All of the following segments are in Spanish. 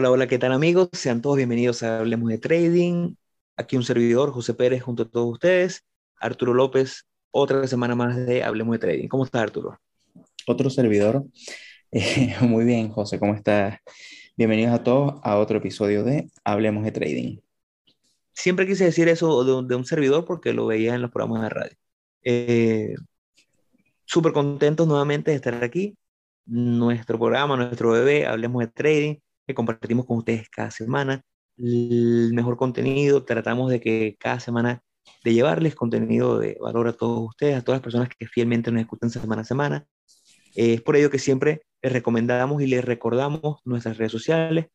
Hola, hola, ¿qué tal amigos? Sean todos bienvenidos a Hablemos de Trading. Aquí un servidor, José Pérez, junto a todos ustedes. Arturo López, otra semana más de Hablemos de Trading. ¿Cómo está Arturo? Otro servidor. Eh, muy bien, José, ¿cómo estás? Bienvenidos a todos a otro episodio de Hablemos de Trading. Siempre quise decir eso de un, de un servidor porque lo veía en los programas de radio. Eh, Súper contentos nuevamente de estar aquí. Nuestro programa, nuestro bebé, Hablemos de Trading compartimos con ustedes cada semana. El mejor contenido, tratamos de que cada semana de llevarles contenido de valor a todos ustedes, a todas las personas que fielmente nos escuchan semana a semana. es por ello que siempre les recomendamos y les recordamos nuestras redes sociales,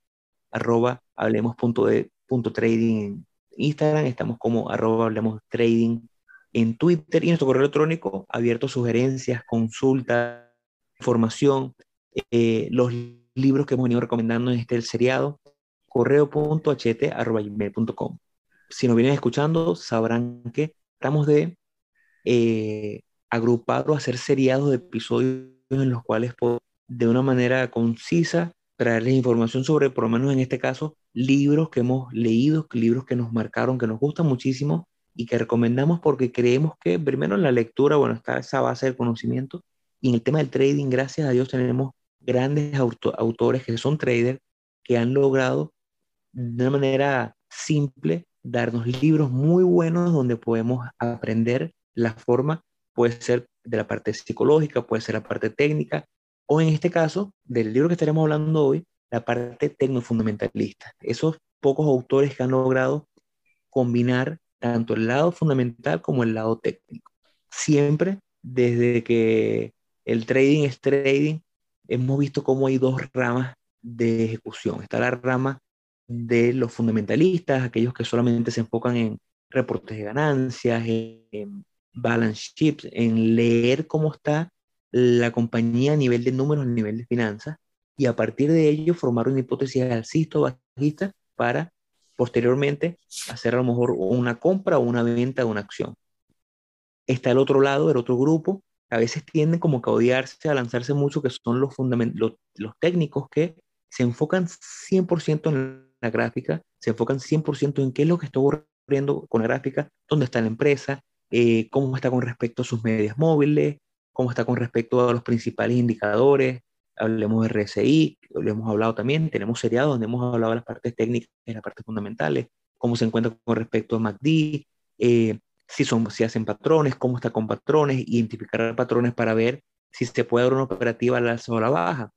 arroba en Instagram, estamos como arroba hablemos trading en Twitter y nuestro correo electrónico abierto sugerencias, consultas, información, eh, los libros que hemos venido recomendando en este seriado, correo.ht.com. Si nos vienen escuchando, sabrán que estamos de eh, agrupar o hacer seriados de episodios en los cuales de una manera concisa traerles información sobre, por lo menos en este caso, libros que hemos leído, libros que nos marcaron, que nos gustan muchísimo y que recomendamos porque creemos que primero en la lectura, bueno, está esa base del conocimiento y en el tema del trading, gracias a Dios tenemos grandes autores que son traders que han logrado de una manera simple darnos libros muy buenos donde podemos aprender la forma, puede ser de la parte psicológica, puede ser la parte técnica, o en este caso, del libro que estaremos hablando hoy, la parte tecnofundamentalista. Esos pocos autores que han logrado combinar tanto el lado fundamental como el lado técnico. Siempre desde que el trading es trading, hemos visto cómo hay dos ramas de ejecución. Está la rama de los fundamentalistas, aquellos que solamente se enfocan en reportes de ganancias, en balance sheets, en leer cómo está la compañía a nivel de números, a nivel de finanzas, y a partir de ello formar una hipótesis alcista o bajista para posteriormente hacer a lo mejor una compra o una venta de una acción. Está el otro lado, el otro grupo, a veces tienden como a odiarse, a lanzarse mucho, que son los, los, los técnicos que se enfocan 100% en la gráfica, se enfocan 100% en qué es lo que está ocurriendo con la gráfica, dónde está la empresa, eh, cómo está con respecto a sus medias móviles, cómo está con respecto a los principales indicadores, hablemos de RSI, lo hemos hablado también, tenemos seriados donde hemos hablado de las partes técnicas y las partes fundamentales, cómo se encuentra con respecto a MACD, eh, si, son, si hacen patrones, cómo está con patrones, identificar patrones para ver si se puede dar una operativa a la alza o a la baja.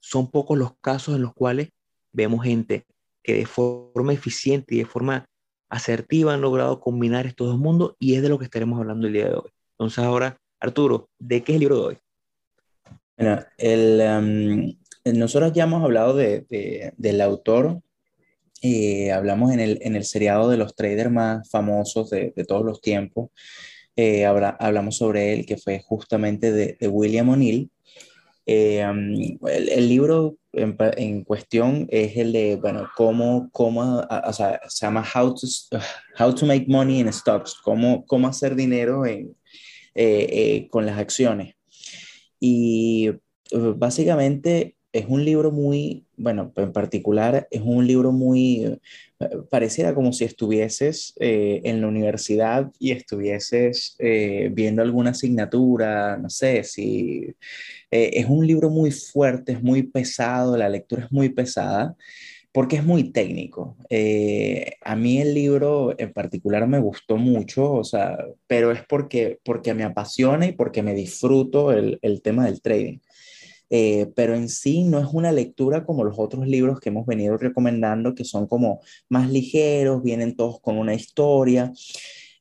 Son pocos los casos en los cuales vemos gente que de forma eficiente y de forma asertiva han logrado combinar estos dos mundos y es de lo que estaremos hablando el día de hoy. Entonces ahora, Arturo, ¿de qué es el libro de hoy? Bueno, el, em, nosotros ya hemos hablado de, de, del autor eh, hablamos en el, en el seriado de los traders más famosos de, de todos los tiempos. Eh, hablamos sobre él, que fue justamente de, de William O'Neill. Eh, um, el, el, libro en, en, cuestión es el de, bueno, cómo, cómo o sea, se llama How to, How to Make Money in Stocks, cómo, cómo hacer dinero en, con las acciones. Y básicamente es un libro muy, bueno, en particular es un libro muy, eh, pareciera como si estuvieses eh, en la universidad y estuvieses eh, viendo alguna asignatura, no sé, si es un libro muy fuerte, es muy pesado, la lectura es muy pesada porque es muy técnico. a mí el libro en particular me gustó mucho, o sea, pero es porque, porque me apasiona y porque me disfruto el, el tema del trading. Eh, pero en sí no es una lectura como los otros libros que hemos venido recomendando, que son como más ligeros, vienen todos con una historia.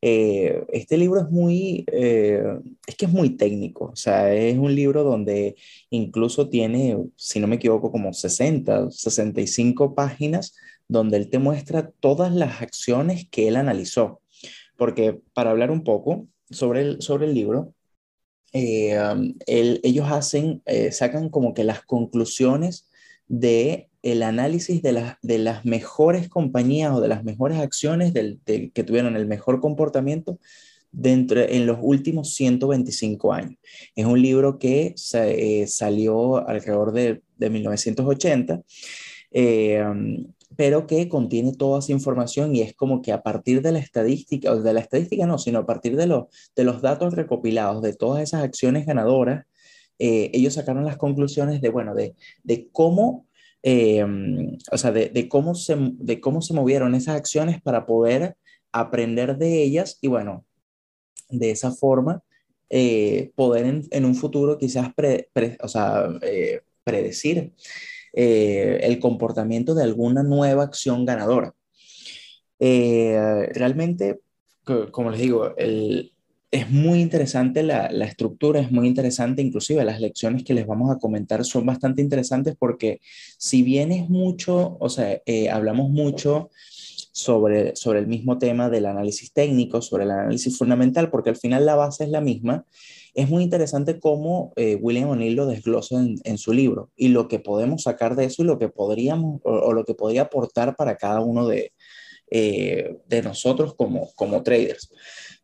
Eh, este libro es muy, eh, es que es muy técnico, o sea, es un libro donde incluso tiene, si no me equivoco, como 60, 65 páginas donde él te muestra todas las acciones que él analizó. Porque para hablar un poco sobre el, sobre el libro, eh, ellos hacen, eh, sacan como que las conclusiones de el análisis de, de las mejores compañías o de las mejores acciones del, que tuvieron el mejor comportamiento dentro, en los últimos 125 años. Es un libro que eh, salió alrededor de, de 1980 eh, pero que contiene toda esa información y es como que a partir de la estadística, o de la estadística no, sino a partir de, de los datos recopilados de todas esas acciones ganadoras, eh, ellos sacaron las conclusiones de, bueno, de, de cómo, eh, o sea, de, de, cómo se, de cómo se movieron esas acciones para poder aprender de ellas y, bueno, de esa forma, eh, poder en, en, un futuro quizás pre, pre, o sea, predecir el comportamiento de alguna nueva acción ganadora. realmente, como les digo, es muy interesante la, la, estructura, es muy interesante, inclusive las lecciones que les vamos a comentar son bastante interesantes porque si bien es mucho, o sea, eh, hablamos mucho sobre, sobre el mismo tema del análisis técnico, sobre el análisis fundamental, porque al final la base es la misma, es muy interesante cómo eh, William O'Neill lo desglosa en, en, su libro y lo que podemos sacar de eso y lo que podríamos, o, lo que podría aportar para cada uno de, eh, de nosotros como, como traders.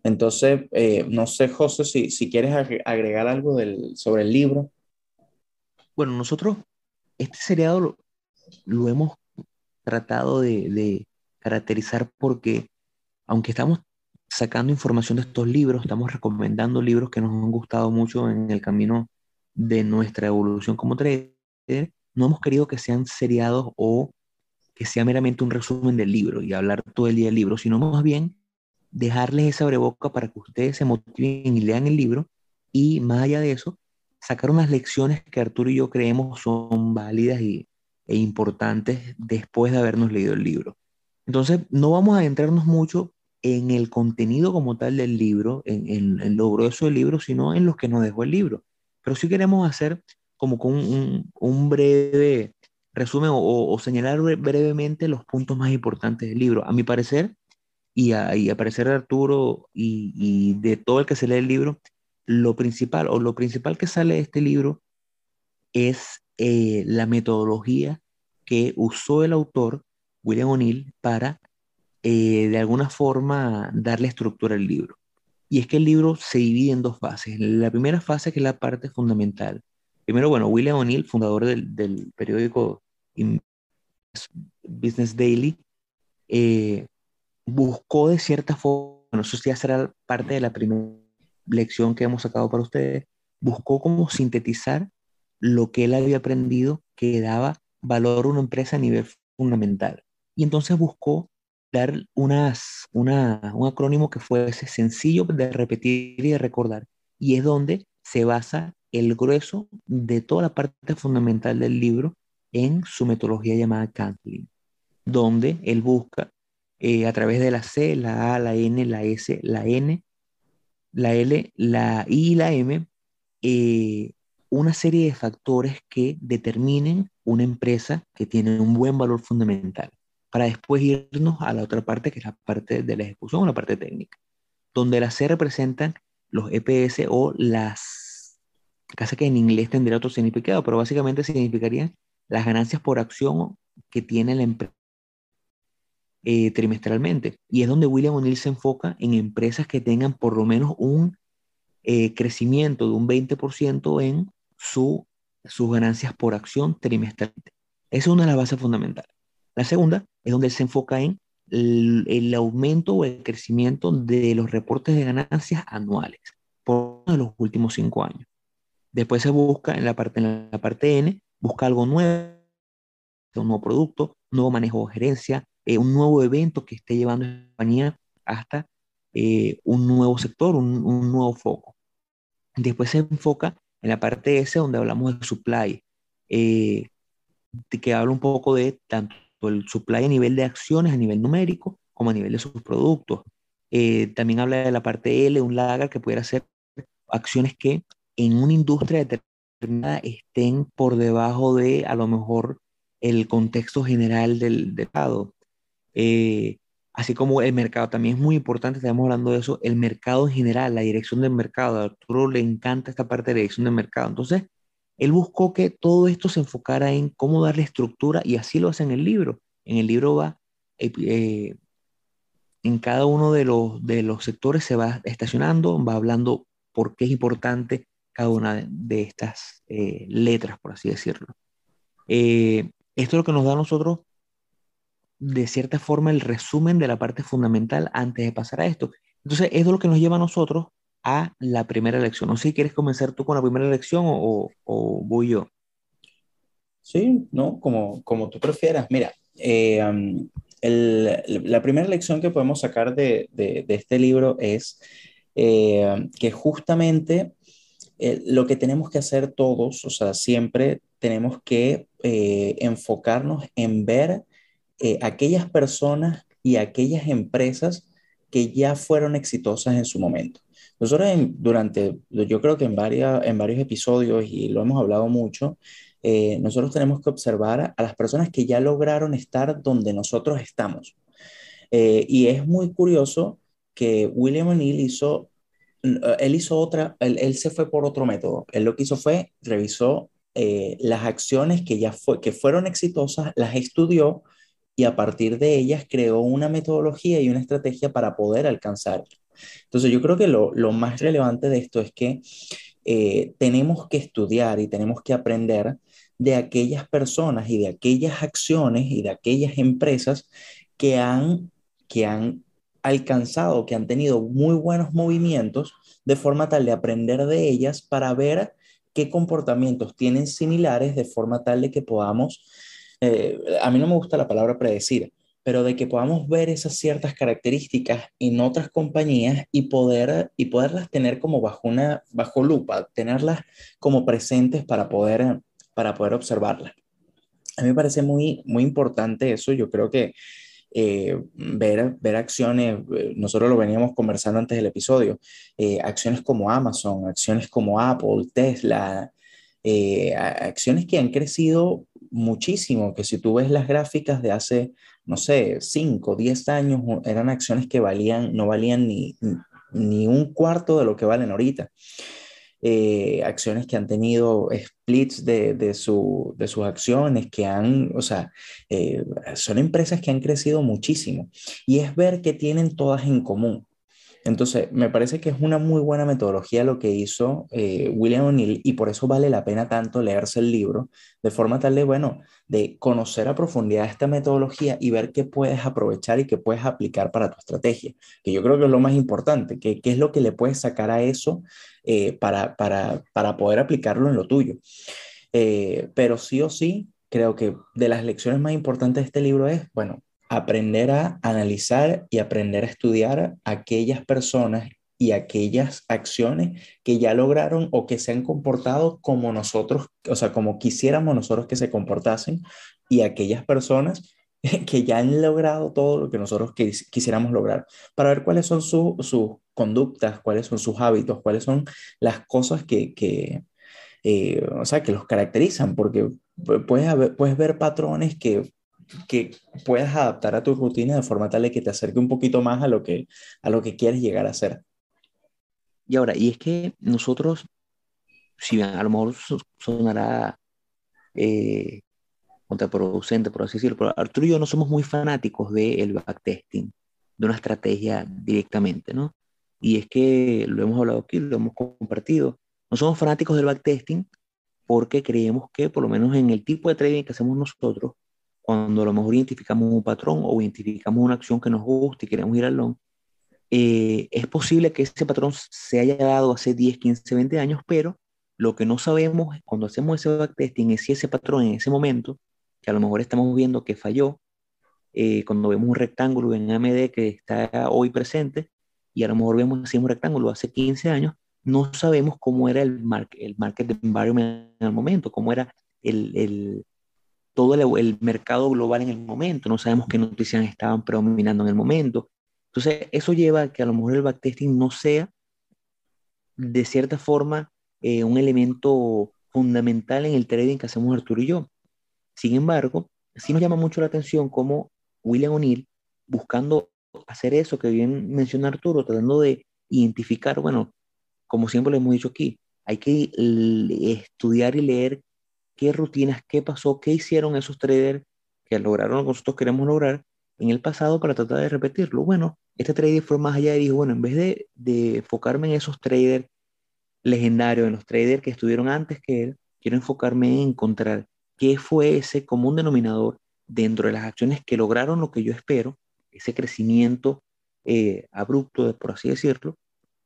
Entonces, eh, no sé, José, si, si quieres agregar algo del, sobre el libro. Bueno, nosotros este seriado lo, hemos tratado de, caracterizar porque, aunque estamos sacando información de estos libros, estamos recomendando libros que nos han gustado mucho en el camino de nuestra evolución como trader, no hemos querido que sean seriados o que sea meramente un resumen del libro y hablar todo el día del libro, sino más bien dejarles esa breboca para que ustedes se motiven y lean el libro y más allá de eso, sacar unas lecciones que Arturo y yo creemos son válidas y, e importantes después de habernos leído el libro. Entonces, no vamos a adentrarnos mucho en el contenido como tal del libro, en, en, en lo grueso del libro, sino en lo que nos dejó el libro. Pero sí queremos hacer como con un, breve resumen o, señalar brevemente los puntos más importantes del libro. A mi parecer, y a, y parecer de Arturo y, y, de todo el que se lee el libro, lo principal o lo principal que sale de este libro es eh, la metodología que usó el autor, William O'Neill, para eh, de alguna forma darle estructura al libro. Y es que el libro se divide en dos fases. La primera fase, que es la parte fundamental. Primero, bueno, William O'Neill, fundador del, del periódico Business Daily, eh, buscó de cierta forma, no sé si será parte de la primera lección que hemos sacado para ustedes, buscó como sintetizar lo que él había aprendido que daba valor a una empresa a nivel fundamental. Y entonces buscó dar unas, una, un acrónimo que fuese sencillo de repetir y de recordar. Y es donde se basa el grueso de toda la parte fundamental del libro en su metodología llamada Cantlin, donde él busca eh, a través de la C, la A, la N, la S, la N, la L, la I y la M, eh, una serie de factores que determinen una empresa que tiene un buen valor fundamental, para después irnos a la otra parte, que es la parte de la ejecución la parte técnica, donde la C representan los EPS o las, casi que en inglés tendría otro significado, pero básicamente significarían las ganancias por acción que tiene la empresa eh, trimestralmente. Y es donde William O'Neill se enfoca en empresas que tengan por lo menos un eh, crecimiento de un 20% en su, sus ganancias por acción trimestralmente. Esa es una de las bases fundamentales. La segunda es donde se enfoca en el, aumento o el crecimiento de los reportes de ganancias anuales por los últimos cinco años. Después se busca en la parte, en la parte N busca algo nuevo, un nuevo producto, un nuevo manejo de gerencia, eh, un nuevo evento que esté llevando a la compañía hasta eh, un nuevo sector, un, un, nuevo foco. Después se enfoca en la parte S donde hablamos de supply, eh, que habla un poco de tanto el supply a nivel de acciones, a nivel numérico, como a nivel de sus productos. Eh, también habla de la parte L, un lagar que pudiera ser acciones que en una industria determinada estén por debajo de a lo mejor el contexto general del mercado. Eh, así como el mercado también es muy importante, estamos hablando de eso, el mercado en general, la dirección del mercado. A Arturo le encanta esta parte de dirección del mercado. Entonces, él buscó que todo esto se enfocara en cómo darle estructura y así lo hace en el libro. En el libro va, eh, eh, en cada uno de los, de los sectores se va estacionando, va hablando por qué es importante cada una de, estas eh, letras, por así decirlo. Eh, Esto es lo que nos da a nosotros, de cierta forma, el resumen de la parte fundamental antes de pasar a esto. Entonces, es lo que nos lleva a nosotros a la primera lección. No sé si quieres comenzar tú con la primera lección o, o voy yo. Sí, no, como, como tú prefieras. Mira, eh, la primera lección que podemos sacar de, de, este libro es eh, que justamente eh, lo que tenemos que hacer todos, o sea, siempre tenemos que enfocarnos en ver aquellas personas y aquellas empresas que ya fueron exitosas en su momento. Nosotros durante, yo creo que en, varias, en varios episodios, y lo hemos hablado mucho, eh, nosotros tenemos que observar a las personas que ya lograron estar donde nosotros estamos. Eh, y es muy curioso que William O'Neill hizo, él hizo otra, él, se fue por otro método. Él lo que hizo fue, revisó eh, las acciones que ya fue, que fueron exitosas, las estudió y a partir de ellas creó una metodología y una estrategia para poder alcanzar. Entonces yo creo que lo, lo más relevante de esto es que tenemos que estudiar y tenemos que aprender de aquellas personas y de aquellas acciones y de aquellas empresas que han, que han alcanzado, que han tenido muy buenos movimientos, de forma tal de aprender de ellas para ver qué comportamientos tienen similares, de forma tal de que podamos, eh, a mí no me gusta la palabra predecir, pero de que podamos ver esas ciertas características en otras compañías y, poder, y poderlas tener como bajo una bajo lupa, tenerlas como presentes para poder para poder observarla. A mí me parece muy, muy importante eso. Yo creo que eh, ver, ver acciones, eh, nosotros lo veníamos conversando antes del episodio, eh, acciones como Amazon, acciones como Apple, Tesla, acciones que han crecido muchísimo, que si tú ves las gráficas de hace, no sé, 5, 10 años, eran acciones que valían, no valían ni, ni un cuarto de lo que valen ahorita. Eh, acciones que han tenido splits de, de, su, de, sus acciones, que han, o sea, eh, son empresas que han crecido muchísimo y es ver que tienen todas en común. Entonces, me parece que es una muy buena metodología lo que hizo eh, William O'Neill y por eso vale la pena tanto leerse el libro, de forma tal de, bueno, de conocer a profundidad esta metodología y ver qué puedes aprovechar y qué puedes aplicar para tu estrategia, que yo creo que es lo más importante, que, qué es lo que le puedes sacar a eso eh, para, para, para, poder aplicarlo en lo tuyo. Eh, pero sí o sí, creo que de las lecciones más importantes de este libro es, bueno, aprender a analizar y aprender a estudiar aquellas personas y aquellas acciones que ya lograron o que se han comportado como nosotros, o sea, como quisiéramos nosotros que se comportasen, y aquellas personas que ya han logrado todo lo que nosotros quisiéramos lograr, para ver cuáles son sus conductas, cuáles son sus hábitos, cuáles son las cosas que, que eh, o sea, que los caracterizan, porque puedes, puedes ver patrones que que puedas adaptar a tu rutina de forma tal de que te acerque un poquito más a lo que, a lo que quieres llegar a hacer. Y ahora, y es que nosotros, si bien a lo mejor sonará eh, contraproducente, por así decirlo, pero Arturo y yo no somos muy fanáticos del backtesting, de una estrategia directamente, ¿no? Y es que lo hemos hablado aquí, lo hemos compartido. No somos fanáticos del backtesting porque creemos que, por lo menos en el tipo de trading que hacemos nosotros, cuando a lo mejor identificamos un patrón o identificamos una acción que nos gusta y queremos ir al long, eh, es posible que ese patrón se haya dado hace 10, 15, 20 años, pero lo que no sabemos cuando hacemos ese backtesting es si ese patrón en ese momento, que a lo mejor estamos viendo que falló, eh, cuando vemos un rectángulo en AMD que está hoy presente, y a lo mejor vemos así un rectángulo hace 15 años, no sabemos cómo era el, el market environment en el momento, cómo era el, el todo el, mercado global en el momento, no sabemos qué noticias estaban predominando en el momento. Entonces, eso lleva a que a lo mejor el backtesting no sea, de cierta forma, eh, un elemento fundamental en el trading que hacemos Arturo y yo. Sin embargo, sí nos llama mucho la atención cómo William O'Neill, buscando hacer eso que bien menciona Arturo, tratando de identificar, bueno, como siempre lo hemos dicho aquí, hay que estudiar y leer qué rutinas, qué pasó, qué hicieron esos traders que lograron lo que nosotros queremos lograr en el pasado para tratar de repetirlo. Bueno, este trader fue más allá y dijo, bueno, en vez de, enfocarme en esos traders legendarios, en los traders que estuvieron antes que él, quiero enfocarme en encontrar qué fue ese común denominador dentro de las acciones que lograron lo que yo espero, ese crecimiento eh, abrupto, por así decirlo,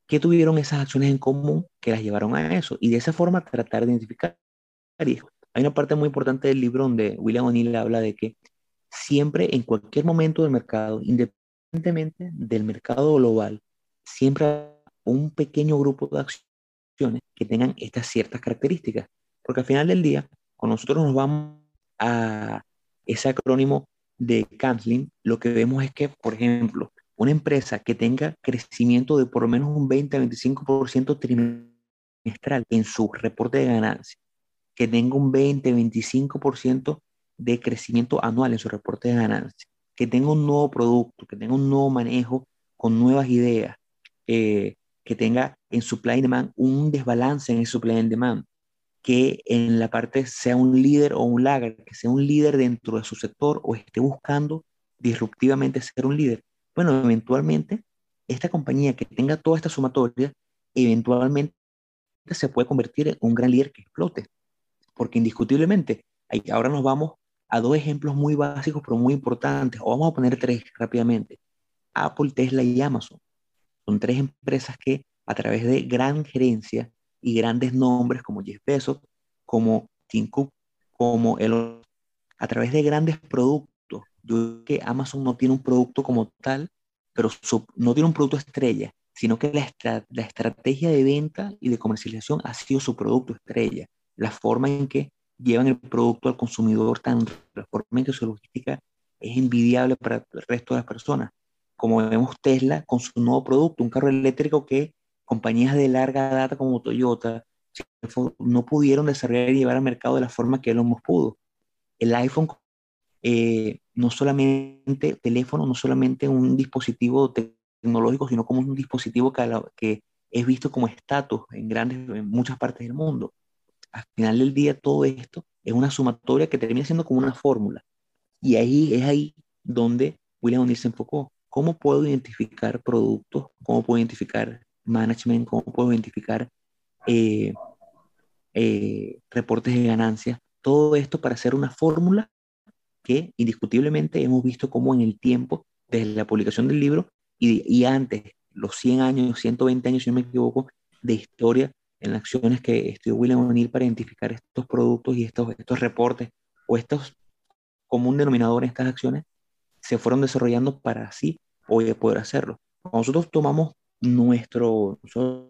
qué tuvieron esas acciones en común que las llevaron a eso. Y de esa forma tratar de identificar. Hay una parte muy importante del libro donde William O'Neill habla de que siempre, en cualquier momento del mercado, independientemente del mercado global, siempre un pequeño grupo de acciones que tengan estas ciertas características. Porque al final del día, cuando nosotros nos vamos a ese acrónimo de Kanslin, lo que vemos es que, por ejemplo, una empresa que tenga crecimiento de por lo menos un 20-25% trimestral en su reporte de ganancias, que tenga un 20-25% de crecimiento anual en su reporte de ganancias, que tenga un nuevo producto, que tenga un nuevo manejo con nuevas ideas, eh, que tenga en supply and demand un desbalance en el supply and demand, que en la parte sea un líder o un lager, que sea un líder dentro de su sector o esté buscando disruptivamente ser un líder bueno, eventualmente, esta compañía que tenga toda esta sumatoria, eventualmente se puede convertir en un gran líder que explote. Porque indiscutiblemente, ahora nos vamos a dos ejemplos muy básicos, pero muy importantes, o vamos a poner tres rápidamente. Apple, Tesla y Amazon. Son tres empresas que a través de gran gerencia y grandes nombres como Jeff Bezos, como Tim Cook, como el a través de grandes productos yo creo que Amazon no tiene un producto como tal, pero no tiene un producto estrella, sino que la estrategia de venta y de comercialización ha sido su producto estrella. La forma en que llevan el producto al consumidor, tan, la forma en que su logística es envidiable para el resto de las personas. Como vemos Tesla con su nuevo producto, un carro eléctrico que compañías de larga data como Toyota no pudieron desarrollar y llevar al mercado de la forma que él hemos pudo. El iPhone eh, no solamente teléfono, no solamente un dispositivo tecnológico, sino como un dispositivo que, que es visto como estatus en, grandes, en muchas partes del mundo. Al final del día, todo esto es una sumatoria que termina siendo como una fórmula. Y ahí es ahí donde William O'Neill se enfocó. ¿Cómo puedo identificar productos? ¿Cómo puedo identificar management? ¿Cómo puedo identificar eh, eh, reportes de ganancias? Todo esto para hacer una fórmula que indiscutiblemente hemos visto cómo en el tiempo, desde la publicación del libro y, antes, los 100 años, 120 años, si no me equivoco, de historia en acciones que estudió William O'Neill para identificar estos productos y estos, estos reportes o estos común denominadores en estas acciones, se fueron desarrollando para así hoy poder hacerlo. nosotros tomamos nuestro, nosotros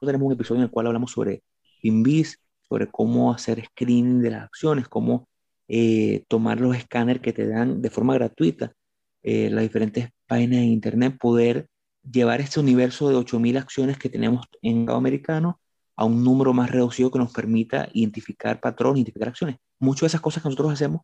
tenemos un episodio en el cual hablamos sobre Invis, sobre cómo hacer screening de las acciones, cómo eh, tomar los escáneres que te dan de forma gratuita eh, las diferentes páginas de internet, poder llevar este universo de 8.000 acciones que tenemos en mercado americano a un número más reducido que nos permita identificar patrones, identificar acciones. Muchas de esas cosas que nosotros hacemos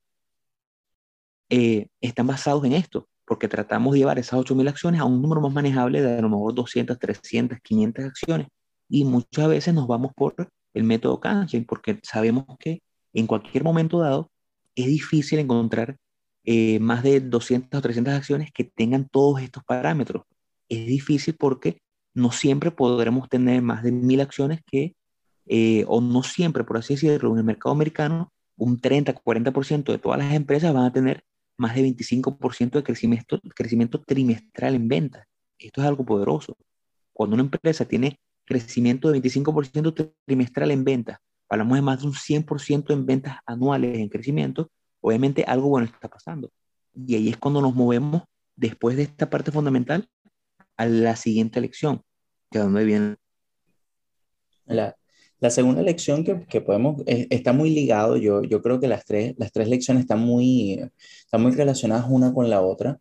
eh, están basados en esto, porque tratamos de llevar esas 8.000 acciones a un número más manejable de a lo mejor 200, 300, 500 acciones. Y muchas veces nos vamos por el método Kangen, porque sabemos que en cualquier momento dado es difícil encontrar eh, más de 200 o 300 acciones que tengan todos estos parámetros. Es difícil porque no siempre podremos tener más de mil acciones que, eh, o no siempre, por así decirlo, en el mercado americano, un 30-40% de todas las empresas van a tener más de 25% de crecimiento, crecimiento trimestral en ventas. Esto es algo poderoso. Cuando una empresa tiene crecimiento de 25% trimestral en ventas, hablamos de más de un 100% en ventas anuales en crecimiento, obviamente algo bueno está pasando. Y ahí es cuando nos movemos después de esta parte fundamental a la siguiente lección, que donde viene. La, la segunda lección que, que podemos, eh, está muy ligado, yo, yo creo que las tres, las tres lecciones están muy, están muy relacionadas una con la otra.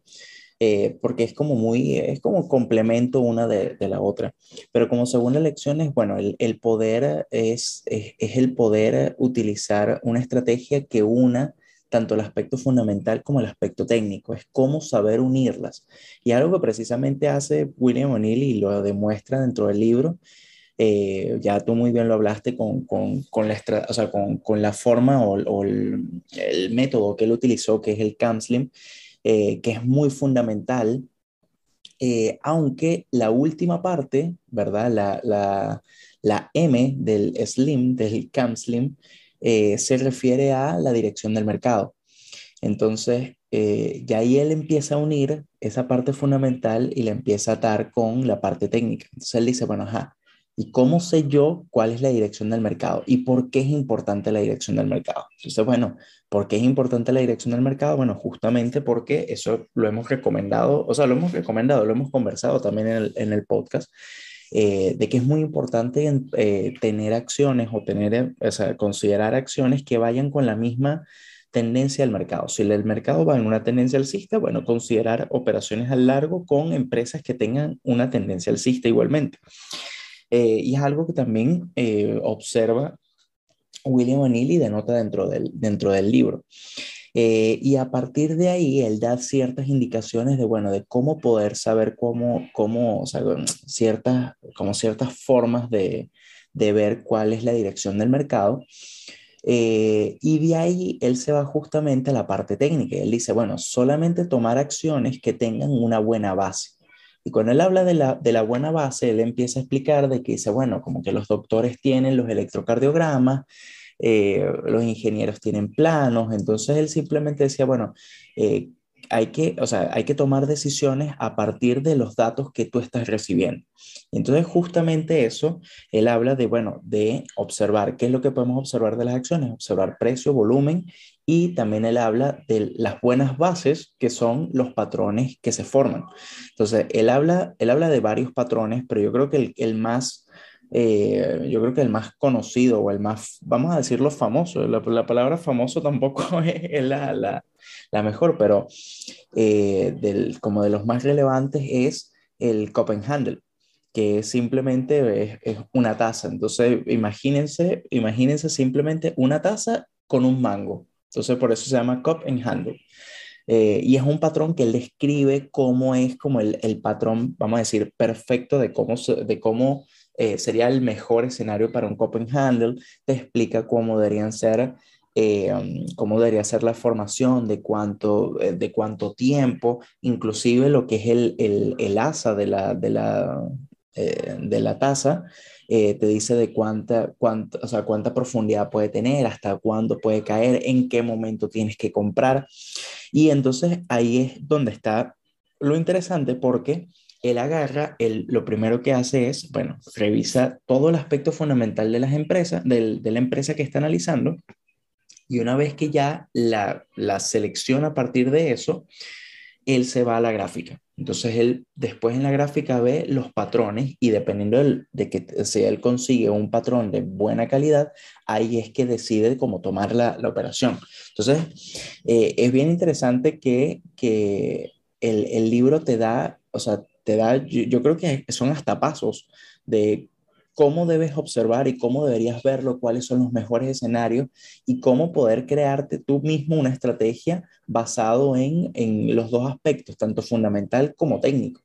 Eh, porque es como muy, es como complemento una de, de la otra. Pero como segunda lección es, bueno, el, el poder es, es, es, el poder utilizar una estrategia que una tanto el aspecto fundamental como el aspecto técnico, es cómo saber unirlas. Y algo que precisamente hace William O'Neill y lo demuestra dentro del libro, eh, ya tú muy bien lo hablaste con, con, con la, o sea, con, con, la forma o, el, el, método que él utilizó, que es el CAMSLIM, eh, que es muy fundamental, eh, aunque la última parte, ¿verdad? La, la, la, M del SLIM, del CAM SLIM, eh, se refiere a la dirección del mercado. Entonces, eh, ya ahí él empieza a unir esa parte fundamental y la empieza a atar con la parte técnica. Entonces él dice, bueno, ajá, ¿y cómo sé yo cuál es la dirección del mercado? ¿Y por qué es importante la dirección del mercado? Entonces, bueno, ¿por qué es importante la dirección del mercado? Bueno, justamente porque eso lo hemos recomendado, o sea, lo hemos recomendado, lo hemos conversado también en el, en el podcast. Eh, de que es muy importante eh, tener acciones o tener, o sea, considerar acciones que vayan con la misma tendencia del mercado. Si el mercado va en una tendencia alcista, bueno, considerar operaciones a largo con empresas que tengan una tendencia alcista igualmente. Eh, y es algo que también observa William O'Neill y denota dentro del, dentro del libro. Eh, y a partir de ahí, él da ciertas indicaciones de, bueno, de cómo poder saber cómo, cómo o sea, ciertas, como ciertas formas de, de ver cuál es la dirección del mercado. Eh, y de ahí él se va justamente a la parte técnica. Él dice, bueno, solamente tomar acciones que tengan una buena base. Y cuando él habla de la, de la buena base, él empieza a explicar de que dice, bueno, como que los doctores tienen los electrocardiogramas, eh, los ingenieros tienen planos, entonces él simplemente decía, bueno, eh, hay que, o sea, hay que tomar decisiones a partir de los datos que tú estás recibiendo. Entonces, justamente eso, él habla de, bueno, de observar, ¿qué es lo que podemos observar de las acciones? Observar precio, volumen y también él habla de las buenas bases, que son los patrones que se forman. Entonces, él habla, él habla de varios patrones, pero yo creo que el, el más eh, yo creo que el más conocido o el más, vamos a decirlo famoso, la, palabra famoso tampoco es la, la, la mejor, pero eh, del, como de los más relevantes es el Copenhagen, que simplemente es, es, una taza. Entonces, imagínense, imagínense simplemente una taza con un mango. Entonces, por eso se llama Cup and Handle. Eh, y es un patrón que él describe cómo es como el, el patrón, vamos a decir, perfecto de cómo, de cómo eh, sería el mejor escenario para un Copenhagen, te explica cómo deberían ser, eh, cómo debería ser la formación, de cuánto, eh, de cuánto tiempo, inclusive lo que es el, el, el asa de la, de la, de la taza, te dice de cuánta, cuánta, o sea, cuánta profundidad puede tener, hasta cuándo puede caer, en qué momento tienes que comprar. Y entonces ahí es donde está lo interesante porque él agarra, él, lo primero que hace es, bueno, revisa todo el aspecto fundamental de las empresas, de la empresa que está analizando, y una vez que ya la, la selecciona a partir de eso, él se va a la gráfica. Entonces él después en la gráfica ve los patrones y dependiendo de, que si él consigue un patrón de buena calidad, ahí es que decide cómo tomar la, la operación. Entonces eh, es bien interesante que, que el, el, libro te da, o sea, te da, yo, creo que son hasta pasos de cómo debes observar y cómo deberías verlo, cuáles son los mejores escenarios y cómo poder crearte tú mismo una estrategia basado en, en los dos aspectos, tanto fundamental como técnico.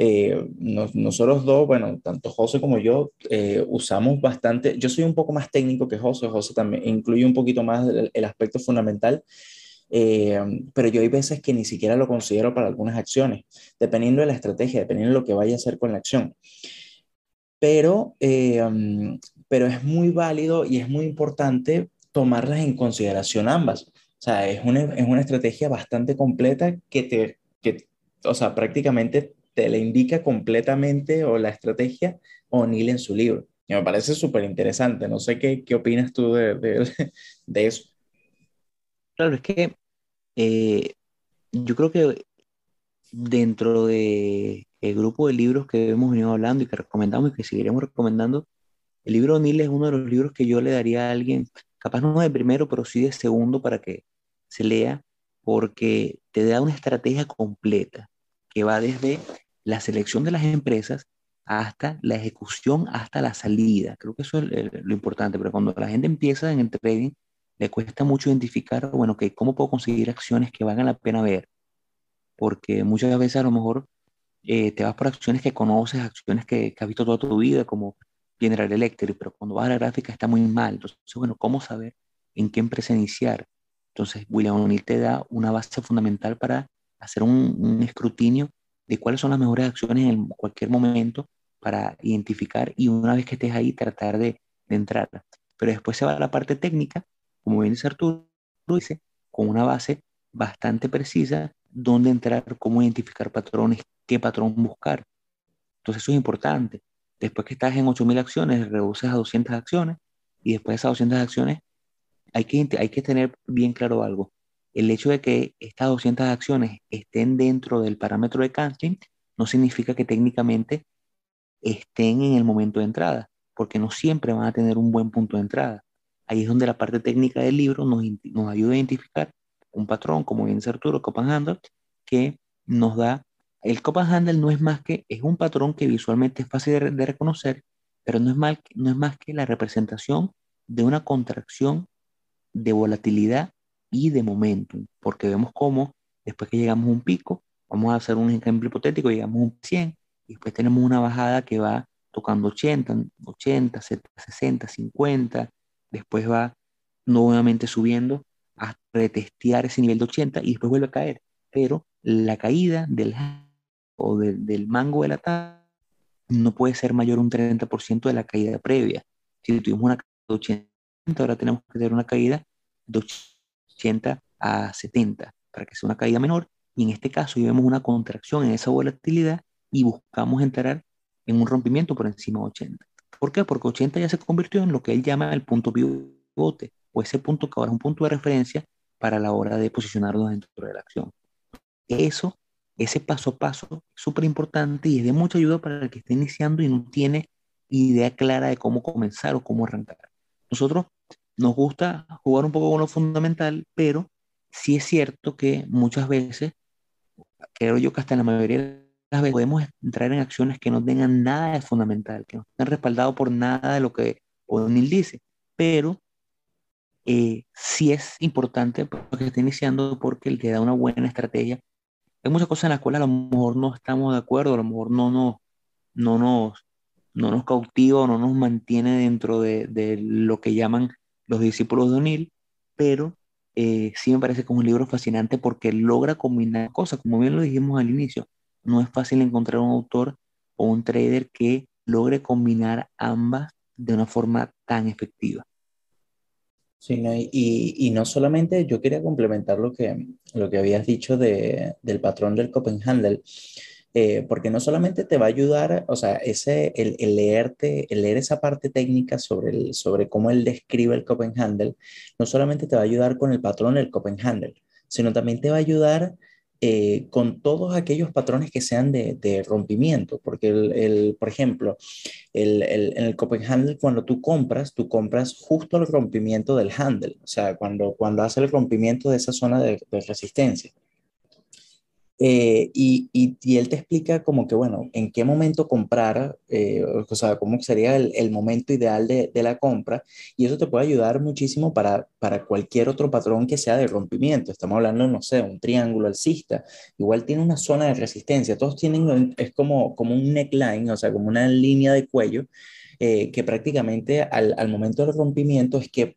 Eh, nosotros dos, bueno, tanto José como yo, eh, usamos bastante, yo soy un poco más técnico que José, José también incluye un poquito más el, el aspecto fundamental, eh, pero yo hay veces que ni siquiera lo considero para algunas acciones, dependiendo de la estrategia, dependiendo de lo que vaya a hacer con la acción. Pero, eh, pero es muy válido y es muy importante tomarlas en consideración ambas. O sea, es una, es una estrategia bastante completa que te, que, o sea, prácticamente te la indica completamente o la estrategia O'Neill en su libro. Y me parece súper interesante. No sé qué, qué opinas tú de, de, de eso. Claro, es que eh, yo creo que dentro del el grupo de libros que hemos venido hablando y que recomendamos y que seguiremos recomendando, el libro O'Neill es uno de los libros que yo le daría a alguien, capaz no de primero, pero sí de segundo para que se lea, porque te da una estrategia completa que va desde la selección de las empresas hasta la ejecución, hasta la salida. Creo que eso es lo importante, pero cuando la gente empieza en el trading, le cuesta mucho identificar, bueno, que cómo puedo conseguir acciones que valgan la pena ver. Porque muchas veces a lo mejor eh, te vas por acciones que conoces, acciones que, que, has visto toda tu vida, como General Electric, pero cuando vas a la gráfica está muy mal. Entonces, bueno, ¿cómo saber en qué empresa iniciar? Entonces, William O'Neill te da una base fundamental para hacer un, un escrutinio de cuáles son las mejores acciones en cualquier momento para identificar y una vez que estés ahí tratar de, de entrar. pero después se va a la parte técnica, como bien dice Arturo, dice, con una base bastante precisa, dónde entrar, cómo identificar patrones, qué patrón buscar. Entonces eso es importante. Después que estás en 8.000 acciones, reduces a 200 acciones y después de esas 200 acciones hay que, hay que tener bien claro algo. El hecho de que estas 200 acciones estén dentro del parámetro de canceling no significa que técnicamente estén en el momento de entrada, porque no siempre van a tener un buen punto de entrada. Ahí es donde la parte técnica del libro nos, nos ayuda a identificar un patrón, como bien dice Arturo, Copan Handle, que nos da, el Copan Handle no es más que, es un patrón que visualmente es fácil de, reconocer, pero no es, mal, no es más que la representación de una contracción de volatilidad y de momentum, porque vemos cómo después que llegamos a un pico, vamos a hacer un ejemplo hipotético, llegamos a un 100 y después tenemos una bajada que va tocando 80, 80, 60, 50, después va nuevamente subiendo hasta retestear ese nivel de 80 y después vuelve a caer. Pero la caída del o del mango de la tabla no puede ser mayor un 30% de la caída previa. Si tuvimos una caída de 80, ahora tenemos que tener una caída de 80 a 70 para que sea una caída menor. Y en este caso, vemos una contracción en esa volatilidad y buscamos entrar en un rompimiento por encima de 80. ¿Por qué? Porque 80 ya se convirtió en lo que él llama el punto pivote, o ese punto que ahora es un punto de referencia para la hora de posicionarnos dentro de la acción. Eso, ese paso a paso, es súper importante y es de mucha ayuda para el que esté iniciando y no tiene idea clara de cómo comenzar o cómo arrancar. Nosotros nos gusta jugar un poco con lo fundamental, pero sí es cierto que muchas veces, creo yo que hasta en la mayoría de veces podemos entrar en acciones que no tengan nada de fundamental, que no estén respaldados por nada de lo que O'Neill dice, pero eh, sí es importante porque está iniciando porque te da una buena estrategia. Hay muchas cosas en las cuales a lo mejor no estamos de acuerdo, a lo mejor no nos, no nos, no nos cautiva, no nos mantiene dentro de, de lo que llaman los discípulos de O'Neill, pero eh, sí me parece que es un libro fascinante porque logra combinar cosas, como bien lo dijimos al inicio, no es fácil encontrar un autor o un trader que logre combinar ambas de una forma tan efectiva. Sí, y, y, no solamente yo quería complementar lo que, lo que habías dicho de, del patrón del Copenhagen, eh, porque no solamente te va a ayudar, o sea, ese, el, el, leerte, el leer esa parte técnica sobre, sobre cómo él describe el Copenhagen, no solamente te va a ayudar con el patrón del Copenhagen, sino también te va a ayudar eh, con todos aquellos patrones que sean de, rompimiento, porque, el, por ejemplo, el, en el Copenhagen, cuando tú compras, tú compras justo el rompimiento del handle, o sea, cuando, cuando hace el rompimiento de esa zona de resistencia. Eh, y, y, él te explica como que, bueno, en qué momento comprar, eh, o sea, cómo sería el, el momento ideal de, de, la compra, y eso te puede ayudar muchísimo para, para cualquier otro patrón que sea de rompimiento. Estamos hablando, no sé, un triángulo alcista, igual tiene una zona de resistencia, todos tienen, es como, como un neckline, o sea, como una línea de cuello, eh, que prácticamente al, al momento del rompimiento es que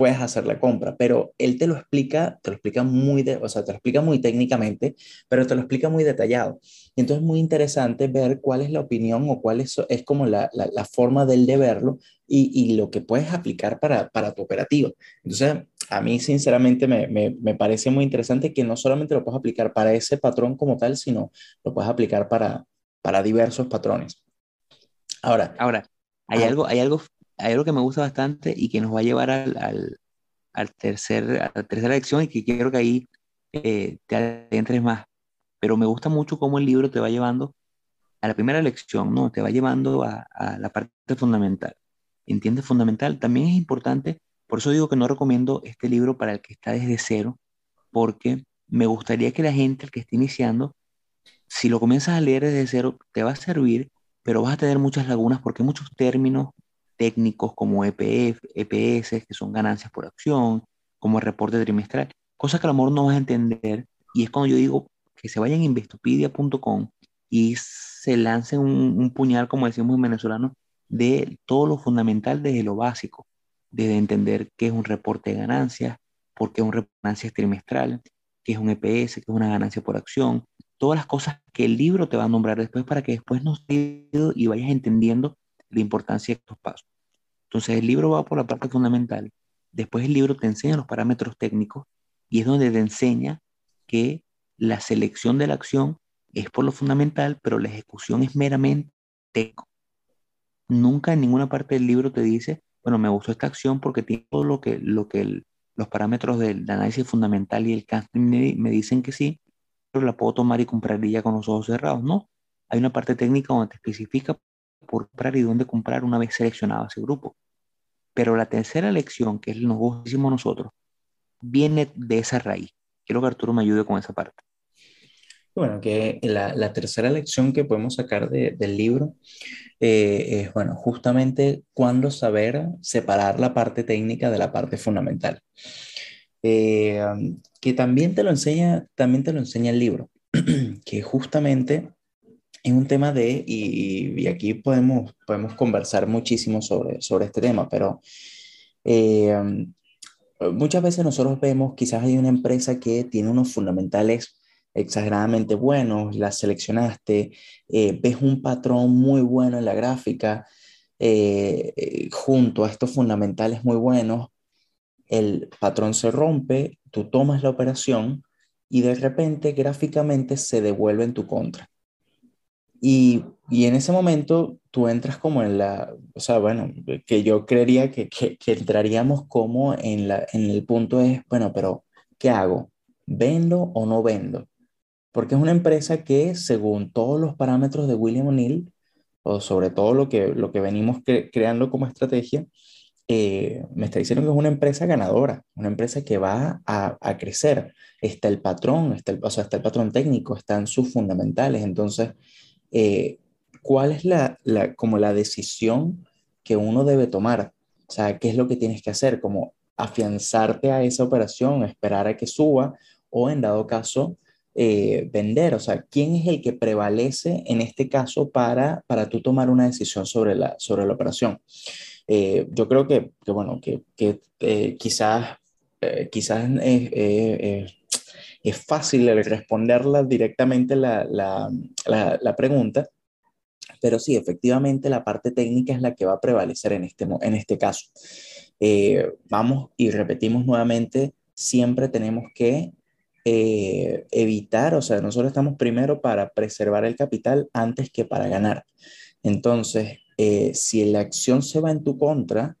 puedes hacer la compra, pero él te lo explica, te lo explica muy, de, o sea, te lo explica muy técnicamente, pero te lo explica muy detallado. Y entonces es muy interesante ver cuál es la opinión o cuál es, es como la, la, forma del de verlo y, y, lo que puedes aplicar para, para tu operativa. Entonces, a mí sinceramente me, me, me, parece muy interesante que no solamente lo puedes aplicar para ese patrón como tal, sino lo puedes aplicar para, para diversos patrones. Ahora, ahora hay, algo, hay algo hay algo que me gusta bastante y que nos va a llevar al, al, tercer, a la tercera lección y que quiero que ahí eh, te entres más. Pero me gusta mucho cómo el libro te va llevando a la primera lección, ¿no? Te va llevando a, a la parte fundamental. ¿Entiendes? Fundamental. También es importante, por eso digo que no recomiendo este libro para el que está desde cero, porque me gustaría que la gente, el que esté iniciando, si lo comienzas a leer desde cero, te va a servir, pero vas a tener muchas lagunas porque muchos términos técnicos como EPF, EPS, que son ganancias por acción, como el reporte trimestral, cosas que a lo mejor no vas a entender. Y es cuando yo digo que se vayan a investopedia.com y se lancen un, puñal, como decimos en venezolano, de todo lo fundamental desde lo básico, desde entender qué es un reporte de ganancias, por qué es un reporte trimestral, qué es un EPS, qué es una ganancia por acción, todas las cosas que el libro te va a nombrar después para que después nos y vayas entendiendo la importancia de estos pasos. Entonces el libro va por la parte fundamental. Después el libro te enseña los parámetros técnicos y es donde te enseña que la selección de la acción es por lo fundamental, pero la ejecución es meramente técnico. Nunca en ninguna parte del libro te dice, bueno, me gustó esta acción porque tiene todo lo que, lo que los parámetros del, análisis fundamental y el casting me, dicen que sí, pero la puedo tomar y comprar ya con los ojos cerrados. No, hay una parte técnica donde te especifica por comprar y dónde comprar una vez seleccionado ese grupo. Pero la tercera lección, que es lo que hicimos nosotros, viene de esa raíz. Quiero que Arturo me ayude con esa parte. Bueno, que la, tercera lección que podemos sacar del libro eh, es, bueno, justamente cuándo saber separar la parte técnica de la parte fundamental. Eh, que también te lo enseña, también te lo enseña el libro, que justamente es un tema de, y, aquí podemos, podemos conversar muchísimo sobre, sobre este tema, pero eh, muchas veces nosotros vemos, quizás hay una empresa que tiene unos fundamentales exageradamente buenos, las seleccionaste, eh, ves un patrón muy bueno en la gráfica, eh, junto a estos fundamentales muy buenos, el patrón se rompe, tú tomas la operación y de repente gráficamente se devuelve en tu contra. Y, y, en ese momento tú entras como en la, o sea, bueno, que yo creería que, que, entraríamos como en, la, en el punto es, bueno, pero ¿qué hago? ¿Vendo o no vendo? Porque es una empresa que, según todos los parámetros de William O'Neill, o sobre todo lo que, lo que venimos creando como estrategia, eh, me está diciendo que es una empresa ganadora, una empresa que va a, a crecer. Está el patrón, está el, o sea, está el patrón técnico, están sus fundamentales. Entonces, eh, ¿cuál es la, como la decisión que uno debe tomar? O sea, ¿qué es lo que tienes que hacer? Como afianzarte a esa operación, esperar a que suba o en dado caso eh, vender. O sea, ¿quién es el que prevalece en este caso para, para tú tomar una decisión sobre la, sobre la operación? Eh, yo creo que, que bueno, que, que quizás, quizás es es fácil responderla directamente la, la, la, pregunta, pero sí, efectivamente la parte técnica es la que va a prevalecer en este, en este caso. Eh, vamos y repetimos nuevamente, siempre tenemos que eh, evitar, o sea, nosotros estamos primero para preservar el capital antes que para ganar. Entonces, eh, si la acción se va en tu contra,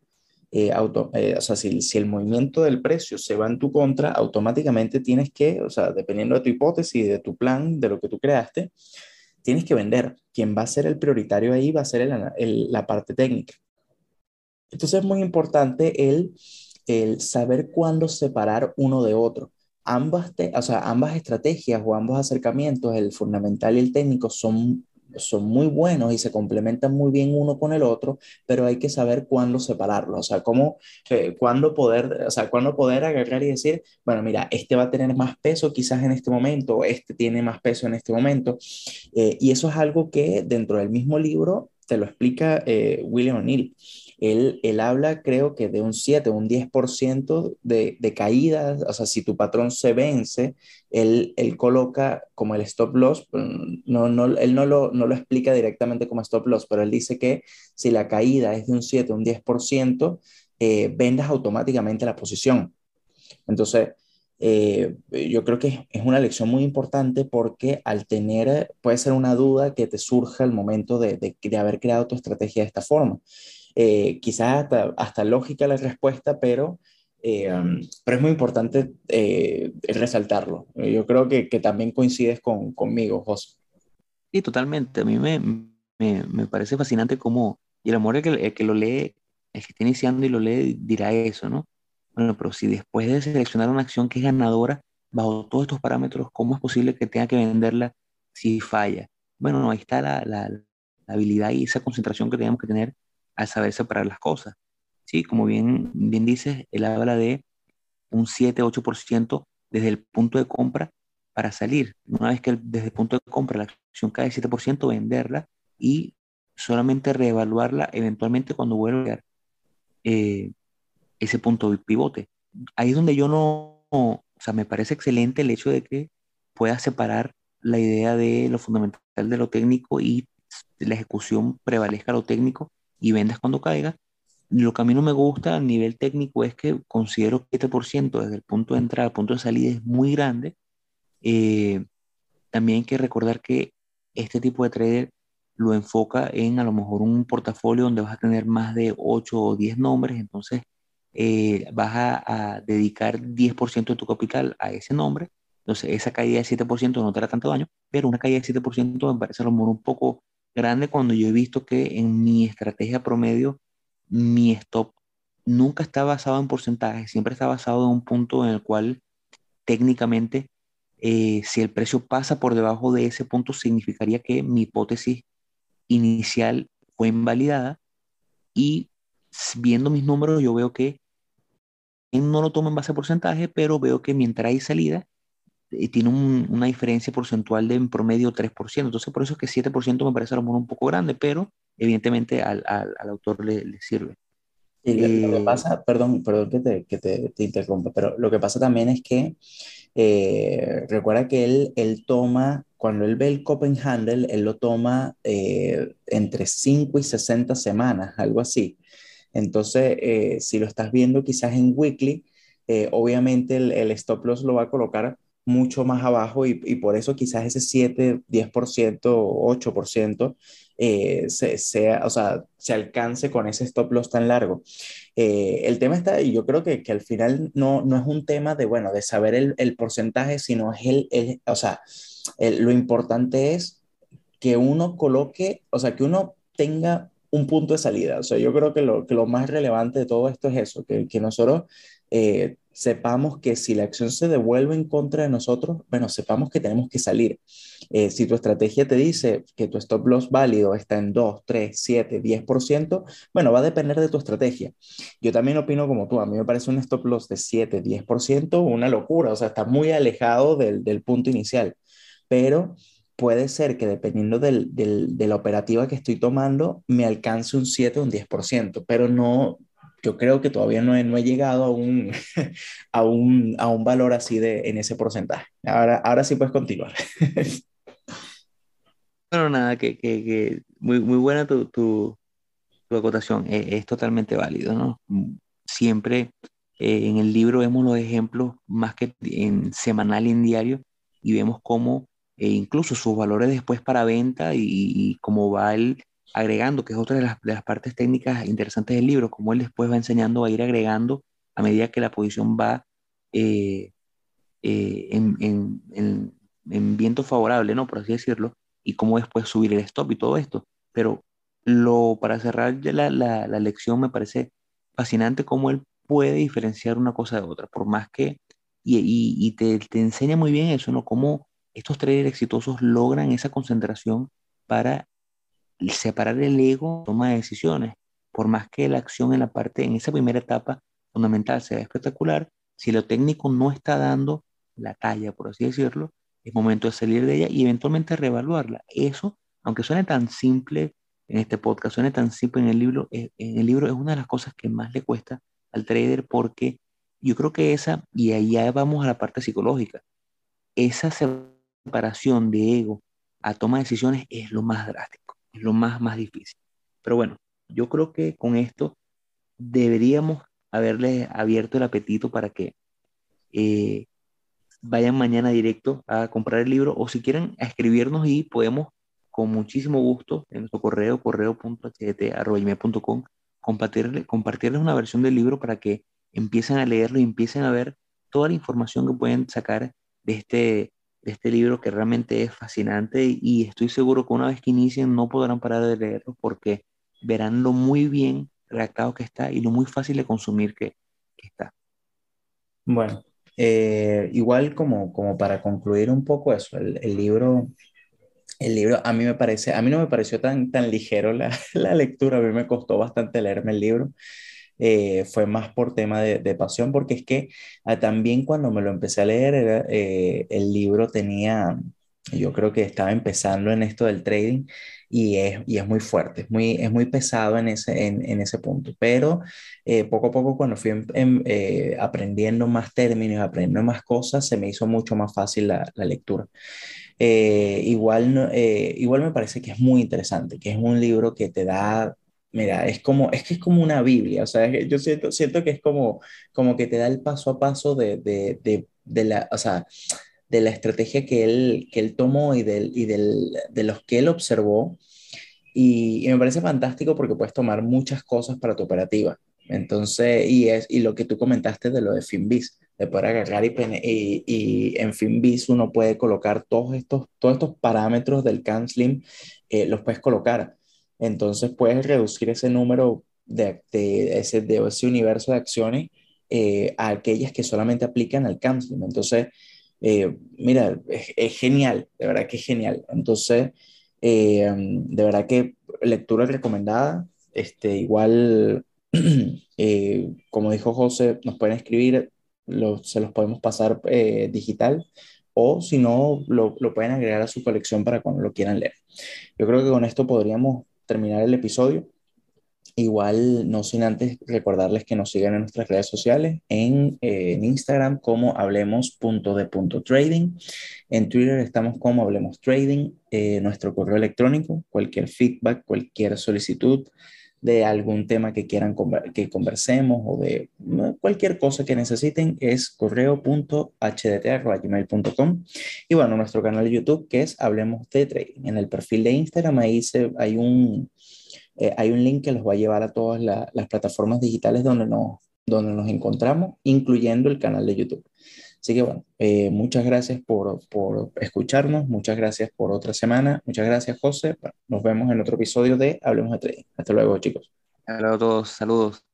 eh, auto, eh, o sea, si, si, el movimiento del precio se va en tu contra, automáticamente tienes que, o sea, dependiendo de tu hipótesis, de tu plan, de lo que tú creaste, tienes que vender. Quien va a ser el prioritario ahí va a ser el, la parte técnica. Entonces es muy importante el, el saber cuándo separar uno de otro. Ambas, te, o sea, ambas estrategias o ambos acercamientos, el fundamental y el técnico, son son muy buenos y se complementan muy bien uno con el otro, pero hay que saber cuándo separarlos, o sea, cómo, eh, cuándo poder, o sea, cuándo poder agarrar y decir, bueno, mira, este va a tener más peso quizás en este momento, este tiene más peso en este momento, eh, y eso es algo que dentro del mismo libro te lo explica eh, William O'Neill. Él, él, habla, creo que de un 7, un 10% de, de caídas, o sea, si tu patrón se vence, él, él coloca como el stop loss, no, no, él no lo, no lo explica directamente como stop loss, pero él dice que si la caída es de un 7, un 10%, eh, vendas automáticamente la posición. Entonces, eh, yo creo que es una lección muy importante porque al tener, puede ser una duda que te surja al momento de, de, de haber creado tu estrategia de esta forma. Eh, quizás hasta, hasta, lógica la respuesta, pero, eh, um, pero es muy importante eh, resaltarlo. Yo creo que, que también coincides con, conmigo, José. Sí, totalmente. A mí me, me, me parece fascinante cómo, y el amor el que, el que lo lee, el que está iniciando y lo lee, dirá eso, ¿no? Bueno, pero si después de seleccionar una acción que es ganadora, bajo todos estos parámetros, ¿cómo es posible que tenga que venderla si falla? Bueno, ahí está la, la, la habilidad y esa concentración que tenemos que tener al saber separar las cosas. Sí, como bien, bien dices, él habla de un 7-8% desde el punto de compra para salir. Una vez que desde el punto de compra la acción cae 7%, venderla y solamente reevaluarla eventualmente cuando vuelva a eh, ese punto de pivote. Ahí es donde yo no, o sea, me parece excelente el hecho de que pueda separar la idea de lo fundamental de lo técnico y la ejecución prevalezca lo técnico y vendas cuando caiga, lo que a mí no me gusta a nivel técnico es que considero que 7% desde el punto de entrada al punto de salida es muy grande. Eh, también hay que recordar que este tipo de trader lo enfoca en a lo mejor un portafolio donde vas a tener más de 8 o 10 nombres, entonces eh, vas a, dedicar 10% de tu capital a ese nombre, entonces esa caída de 7% no te hará tanto daño, pero una caída de 7% me parece a lo mejor un poco grande cuando yo he visto que en mi estrategia promedio mi stop nunca está basado en porcentaje, siempre está basado en un punto en el cual técnicamente eh, si el precio pasa por debajo de ese punto significaría que mi hipótesis inicial fue invalidada. Y viendo mis números yo veo que no lo tomo en base a porcentaje, pero veo que mi entrada y salida eh, tiene una diferencia porcentual de en promedio 3%. Entonces, por eso es que 7% me parece a lo mejor un poco grande, pero evidentemente al, al, al autor le, le sirve. Y lo, que eh, pasa, perdón, perdón que te, que te, te, interrumpa, pero lo que pasa también es que eh, recuerda que él, él toma, cuando él ve el Copenhagen, él lo toma entre 5 y 60 semanas, algo así. Entonces, si lo estás viendo quizás en weekly, obviamente el, el, stop loss lo va a colocar mucho más abajo y, por eso quizás ese 7, 10%, 8% eh, se, sea, o sea, se alcance con ese stop loss tan largo. Eh, el tema está, y yo creo que, que, al final no, no es un tema de, bueno, de saber el, el porcentaje, sino es el, el o sea, lo importante es que uno coloque, o sea, que uno tenga un punto de salida. O sea, yo creo que lo, que lo más relevante de todo esto es eso, que, que nosotros eh, sepamos que si la acción se devuelve en contra de nosotros, bueno, sepamos que tenemos que salir. Eh, si tu estrategia te dice que tu stop loss válido está en 2, 3, 7, 10%, bueno, va a depender de tu estrategia. Yo también opino como tú, a mí me parece un stop loss de 7, 10% una locura, o sea, está muy alejado del, del punto inicial, pero puede ser que dependiendo del, del, de la operativa que estoy tomando, me alcance un 7 o un 10%, pero no, yo creo que todavía no he, no he llegado a un, a, un, a un valor así de, en ese porcentaje. Ahora, ahora sí puedes continuar. Bueno, nada, que, que, muy, muy buena tu, tu, tu acotación, es, es, totalmente válido, ¿no? Siempre eh, en el libro vemos los ejemplos más que en semanal y en diario y vemos cómo eh, incluso sus valores después para venta y cómo va el, agregando, que es otra de las, partes técnicas interesantes del libro, como él después va enseñando a ir agregando a medida que la posición va eh, eh, en, en, en, viento favorable, ¿no? Por así decirlo, y cómo después subir el stop y todo esto. Pero lo, para cerrar la, lección me parece fascinante cómo él puede diferenciar una cosa de otra, por más que, y, y, y te, te, enseña muy bien eso, ¿no? Cómo estos traders exitosos logran esa concentración para separar el ego toma de decisiones. Por más que la acción en la parte, en esa primera etapa fundamental sea espectacular, si lo técnico no está dando la talla, por así decirlo, es momento de salir de ella y eventualmente reevaluarla. Eso, aunque suene tan simple en este podcast, suene tan simple en el libro, eh, en el libro es una de las cosas que más le cuesta al trader porque yo creo que esa, y ahí ya vamos a la parte psicológica, esa separación de ego a toma de decisiones es lo más drástico es lo más, más difícil. Pero bueno, yo creo que con esto deberíamos haberles abierto el apetito para que eh, vayan mañana directo a comprar el libro o si quieren a escribirnos y podemos con muchísimo gusto en nuestro correo correo.ht.com compartirles, compartirles una versión del libro para que empiecen a leerlo y empiecen a ver toda la información que pueden sacar de este de este libro que realmente es fascinante y estoy seguro que una vez que inicien no podrán parar de leerlo porque verán lo muy bien redactado que está y lo muy fácil de consumir que, que está. Bueno, eh, igual como, como para concluir un poco eso, el, el, libro, el libro a mí me parece, a mí no me pareció tan, tan ligero la, la lectura, a mí me costó bastante leerme el libro. Eh, fue más por tema de, de, pasión, porque es que ah, también cuando me lo empecé a leer, era, eh, el libro tenía, yo creo que estaba empezando en esto del trading y es, y es muy fuerte, es muy, es muy pesado en ese, en, en ese punto, pero eh, poco a poco cuando fui en, en, eh, aprendiendo más términos, aprendiendo más cosas, se me hizo mucho más fácil la, la lectura. igual, igual me parece que es muy interesante, que es un libro que te da mira, es como, es que es como una Biblia, o sea, yo siento, siento que es como, como que te da el paso a paso de, de, de, la, o sea, de la estrategia que él, que él tomó y, del, y del, de los que él observó. Y, me parece fantástico porque puedes tomar muchas cosas para tu operativa. Entonces, y, es, y lo que tú comentaste de lo de Finbis, de poder agarrar y, y, en Finbis uno puede colocar todos estos, todos estos parámetros del CanSlim, eh, los puedes colocar. Entonces puedes reducir ese número de, de, ese, de ese universo de acciones eh, a aquellas que solamente aplican al CanSlim. Entonces, eh, mira, es, genial, de verdad que es genial. Entonces, eh, de verdad que lectura recomendada. Este, igual, como dijo José, nos pueden escribir, lo, se los podemos pasar digital o si no, lo, lo, pueden agregar a su colección para cuando lo quieran leer. Yo creo que con esto podríamos terminar el episodio. Igual, no sin antes recordarles que nos sigan en nuestras redes sociales, en, eh, Instagram como hablemos.de.trading, en Twitter estamos como Hablemos Trading, eh, nuestro correo electrónico, cualquier feedback, cualquier solicitud de algún tema que quieran que conversemos o de cualquier cosa que necesiten es correo.hdt.gmail.com y bueno, nuestro canal de YouTube que es Hablemos de Trading. En el perfil de Instagram ahí se, hay un eh, hay un link que los va a llevar a todas la, las plataformas digitales donde nos, donde nos encontramos, incluyendo el canal de YouTube. Así que bueno, eh, muchas gracias por, por, escucharnos, muchas gracias por otra semana, muchas gracias José, nos vemos en otro episodio de Hablemos de Trading. Hasta luego chicos. Hasta luego a todos, saludos.